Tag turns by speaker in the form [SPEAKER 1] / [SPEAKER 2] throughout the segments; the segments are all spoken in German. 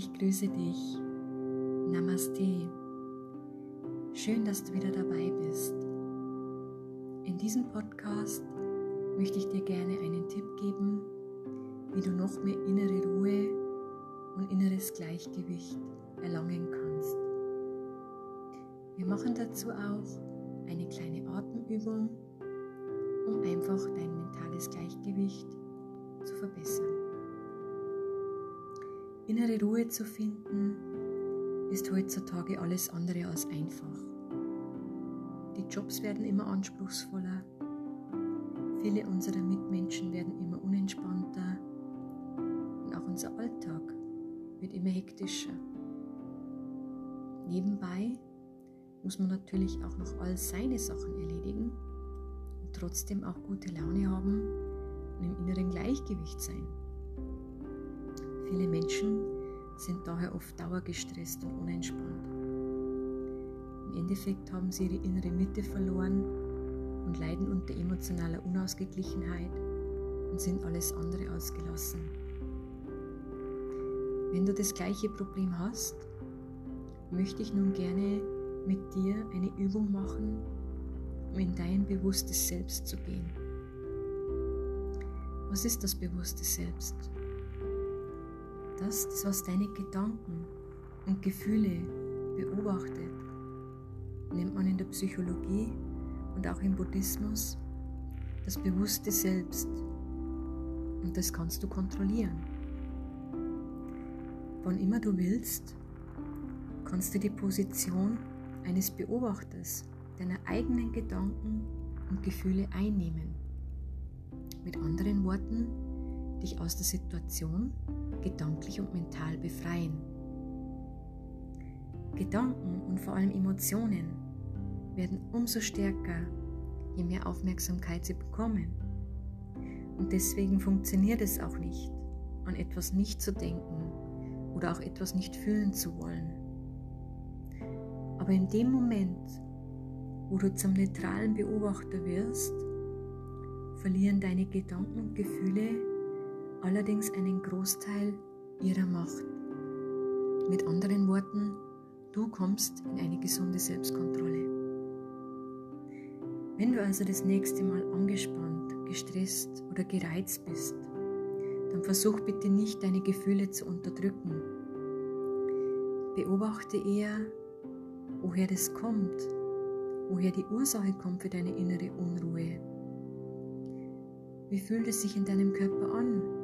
[SPEAKER 1] Ich grüße dich. Namaste. Schön, dass du wieder dabei bist. In diesem Podcast möchte ich dir gerne einen Tipp geben, wie du noch mehr innere Ruhe und inneres Gleichgewicht erlangen kannst. Wir machen dazu auch eine kleine Atemübung, um einfach dein mentales Gleichgewicht zu verbessern. Innere Ruhe zu finden ist heutzutage alles andere als einfach. Die Jobs werden immer anspruchsvoller, viele unserer Mitmenschen werden immer unentspannter und auch unser Alltag wird immer hektischer. Nebenbei muss man natürlich auch noch all seine Sachen erledigen und trotzdem auch gute Laune haben und im inneren Gleichgewicht sein. Viele Menschen sind daher oft dauergestresst und unentspannt. Im Endeffekt haben sie ihre innere Mitte verloren und leiden unter emotionaler Unausgeglichenheit und sind alles andere ausgelassen. Wenn du das gleiche Problem hast, möchte ich nun gerne mit dir eine Übung machen, um in dein bewusstes Selbst zu gehen. Was ist das bewusste Selbst? Das, das was deine Gedanken und Gefühle beobachtet, nennt man in der Psychologie und auch im Buddhismus das bewusste Selbst. Und das kannst du kontrollieren. Wann immer du willst, kannst du die Position eines Beobachters deiner eigenen Gedanken und Gefühle einnehmen. Mit anderen Worten, dich aus der Situation gedanklich und mental befreien. Gedanken und vor allem Emotionen werden umso stärker, je mehr Aufmerksamkeit sie bekommen. Und deswegen funktioniert es auch nicht, an etwas nicht zu denken oder auch etwas nicht fühlen zu wollen. Aber in dem Moment, wo du zum neutralen Beobachter wirst, verlieren deine Gedanken und Gefühle allerdings einen Großteil ihrer Macht. Mit anderen Worten, du kommst in eine gesunde Selbstkontrolle. Wenn du also das nächste Mal angespannt, gestresst oder gereizt bist, dann versuch bitte nicht deine Gefühle zu unterdrücken. Beobachte eher, woher das kommt, woher die Ursache kommt für deine innere Unruhe. Wie fühlt es sich in deinem Körper an,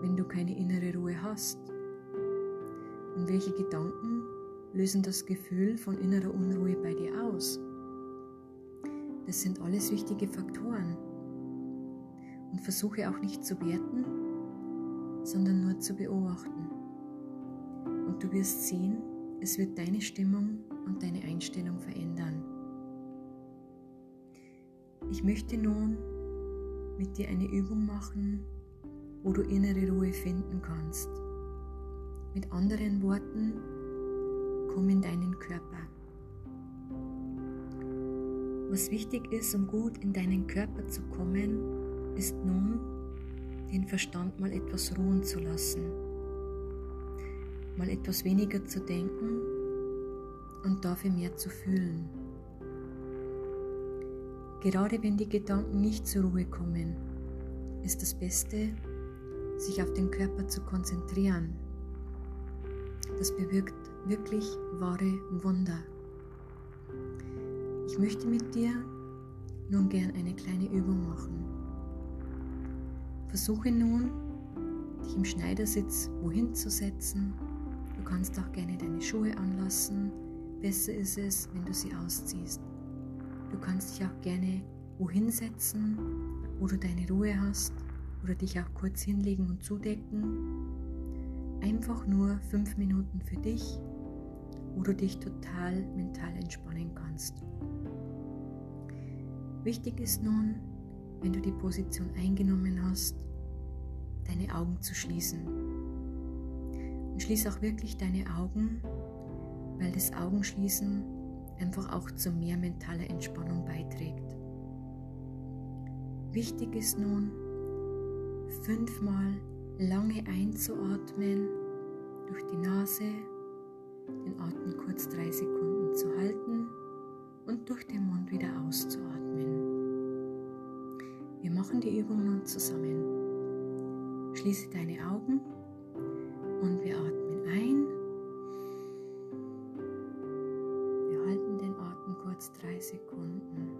[SPEAKER 1] wenn du keine innere Ruhe hast? Und welche Gedanken lösen das Gefühl von innerer Unruhe bei dir aus? Das sind alles wichtige Faktoren. Und versuche auch nicht zu werten, sondern nur zu beobachten. Und du wirst sehen, es wird deine Stimmung und deine Einstellung verändern. Ich möchte nun mit dir eine Übung machen, wo du innere Ruhe finden kannst. Mit anderen Worten, komm in deinen Körper. Was wichtig ist, um gut in deinen Körper zu kommen, ist nun, den Verstand mal etwas ruhen zu lassen, mal etwas weniger zu denken und dafür mehr zu fühlen. Gerade wenn die Gedanken nicht zur Ruhe kommen, ist das Beste, sich auf den Körper zu konzentrieren. Das bewirkt wirklich wahre Wunder. Ich möchte mit dir nun gern eine kleine Übung machen. Versuche nun, dich im Schneidersitz wohin zu setzen. Du kannst auch gerne deine Schuhe anlassen. Besser ist es, wenn du sie ausziehst. Du kannst dich auch gerne wohin setzen, wo du deine Ruhe hast oder dich auch kurz hinlegen und zudecken. Einfach nur fünf Minuten für dich, wo du dich total mental entspannen kannst. Wichtig ist nun, wenn du die Position eingenommen hast, deine Augen zu schließen. Und schließ auch wirklich deine Augen, weil das Augenschließen einfach auch zu mehr mentaler Entspannung beiträgt. Wichtig ist nun, fünfmal lange einzuatmen durch die Nase den Atem kurz drei Sekunden zu halten und durch den Mund wieder auszuatmen. Wir machen die Übung nun zusammen. Schließe deine Augen und wir atmen ein. Wir halten den Atem kurz drei Sekunden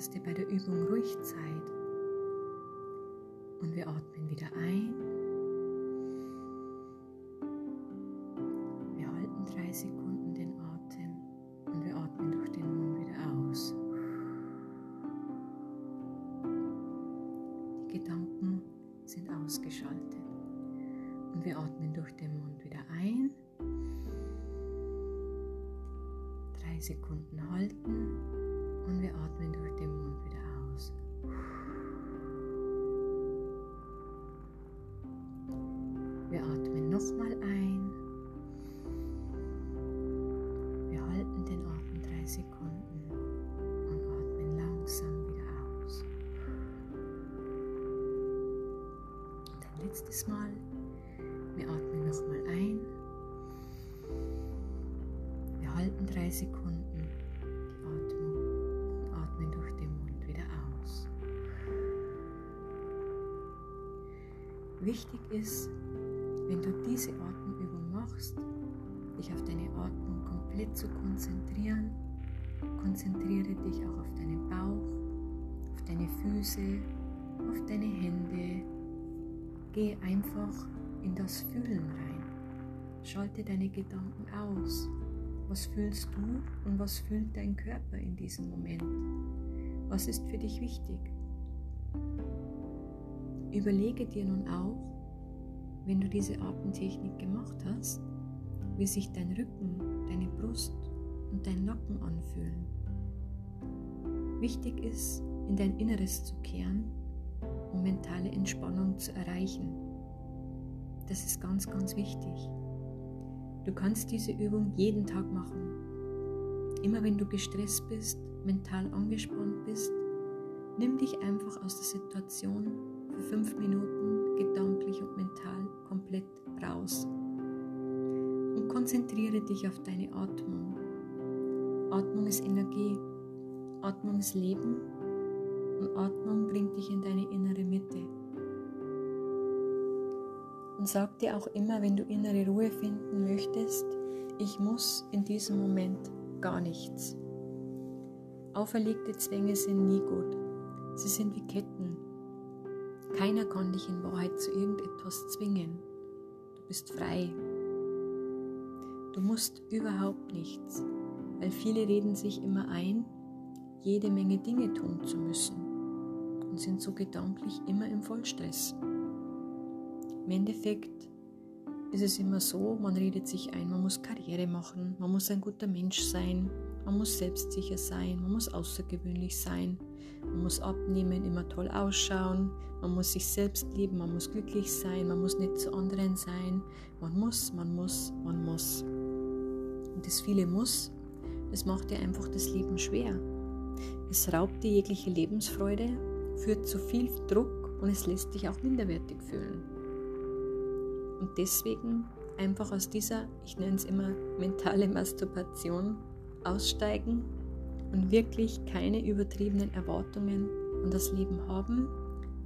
[SPEAKER 1] Lass dir bei der Übung ruhig Zeit und wir atmen wieder ein. Wir halten drei Sekunden den Atem und wir atmen durch den Mund wieder aus. Die Gedanken sind ausgeschaltet und wir atmen durch den Mund wieder ein. Drei Sekunden halten und wir atmen durch den Mund wieder aus. Wir atmen nochmal ein. Wir halten den Atem drei Sekunden und atmen langsam wieder aus. Und ein letztes Mal. Wir atmen nochmal ein. Wir halten drei Sekunden Wichtig ist, wenn du diese Atemübung machst, dich auf deine Atmung komplett zu konzentrieren, konzentriere dich auch auf deinen Bauch, auf deine Füße, auf deine Hände. Geh einfach in das Fühlen rein. Schalte deine Gedanken aus. Was fühlst du und was fühlt dein Körper in diesem Moment? Was ist für dich wichtig? Überlege dir nun auch, wenn du diese Atemtechnik gemacht hast, wie sich dein Rücken, deine Brust und dein Nacken anfühlen. Wichtig ist, in dein Inneres zu kehren, um mentale Entspannung zu erreichen. Das ist ganz, ganz wichtig. Du kannst diese Übung jeden Tag machen. Immer wenn du gestresst bist, mental angespannt bist, nimm dich einfach aus der Situation für fünf Minuten gedanklich und mental komplett raus. Und konzentriere dich auf deine Atmung. Atmung ist Energie, Atmung ist Leben und Atmung bringt dich in deine innere Mitte. Und sag dir auch immer, wenn du innere Ruhe finden möchtest, ich muss in diesem Moment gar nichts. Auferlegte Zwänge sind nie gut. Sie sind wie Ketten. Keiner kann dich in Wahrheit zu irgendetwas zwingen. Du bist frei. Du musst überhaupt nichts, weil viele reden sich immer ein, jede Menge Dinge tun zu müssen und sind so gedanklich immer im Vollstress. Im Endeffekt ist es immer so, man redet sich ein, man muss Karriere machen, man muss ein guter Mensch sein, man muss selbstsicher sein, man muss außergewöhnlich sein, man muss abnehmen, immer toll ausschauen, man muss sich selbst lieben, man muss glücklich sein, man muss nicht zu anderen sein, man muss, man muss, man muss. Und das viele Muss, das macht dir einfach das Leben schwer. Es raubt dir jegliche Lebensfreude, führt zu viel Druck und es lässt dich auch minderwertig fühlen. Und deswegen einfach aus dieser, ich nenne es immer mentale Masturbation, aussteigen und wirklich keine übertriebenen Erwartungen an das Leben haben,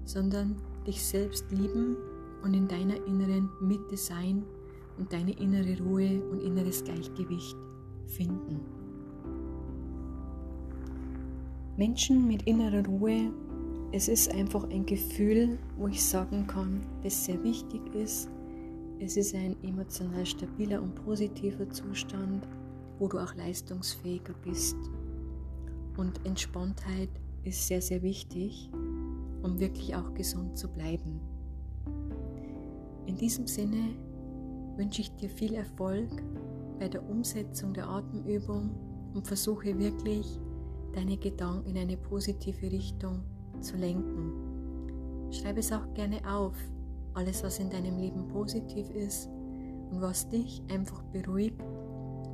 [SPEAKER 1] sondern dich selbst lieben und in deiner inneren Mitte sein und deine innere Ruhe und inneres Gleichgewicht finden. Menschen mit innerer Ruhe, es ist einfach ein Gefühl, wo ich sagen kann, das sehr wichtig ist es ist ein emotional stabiler und positiver Zustand, wo du auch leistungsfähiger bist. Und Entspanntheit ist sehr, sehr wichtig, um wirklich auch gesund zu bleiben. In diesem Sinne wünsche ich dir viel Erfolg bei der Umsetzung der Atemübung und versuche wirklich deine Gedanken in eine positive Richtung zu lenken. Schreibe es auch gerne auf, alles, was in deinem Leben positiv ist und was dich einfach beruhigt,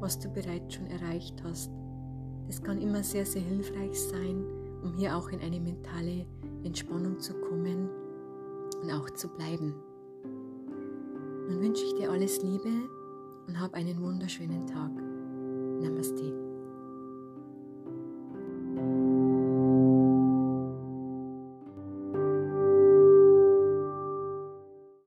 [SPEAKER 1] was du bereits schon erreicht hast. Es kann immer sehr, sehr hilfreich sein, um hier auch in eine mentale Entspannung zu kommen und auch zu bleiben. Nun wünsche ich dir alles Liebe und hab einen wunderschönen Tag. Namaste.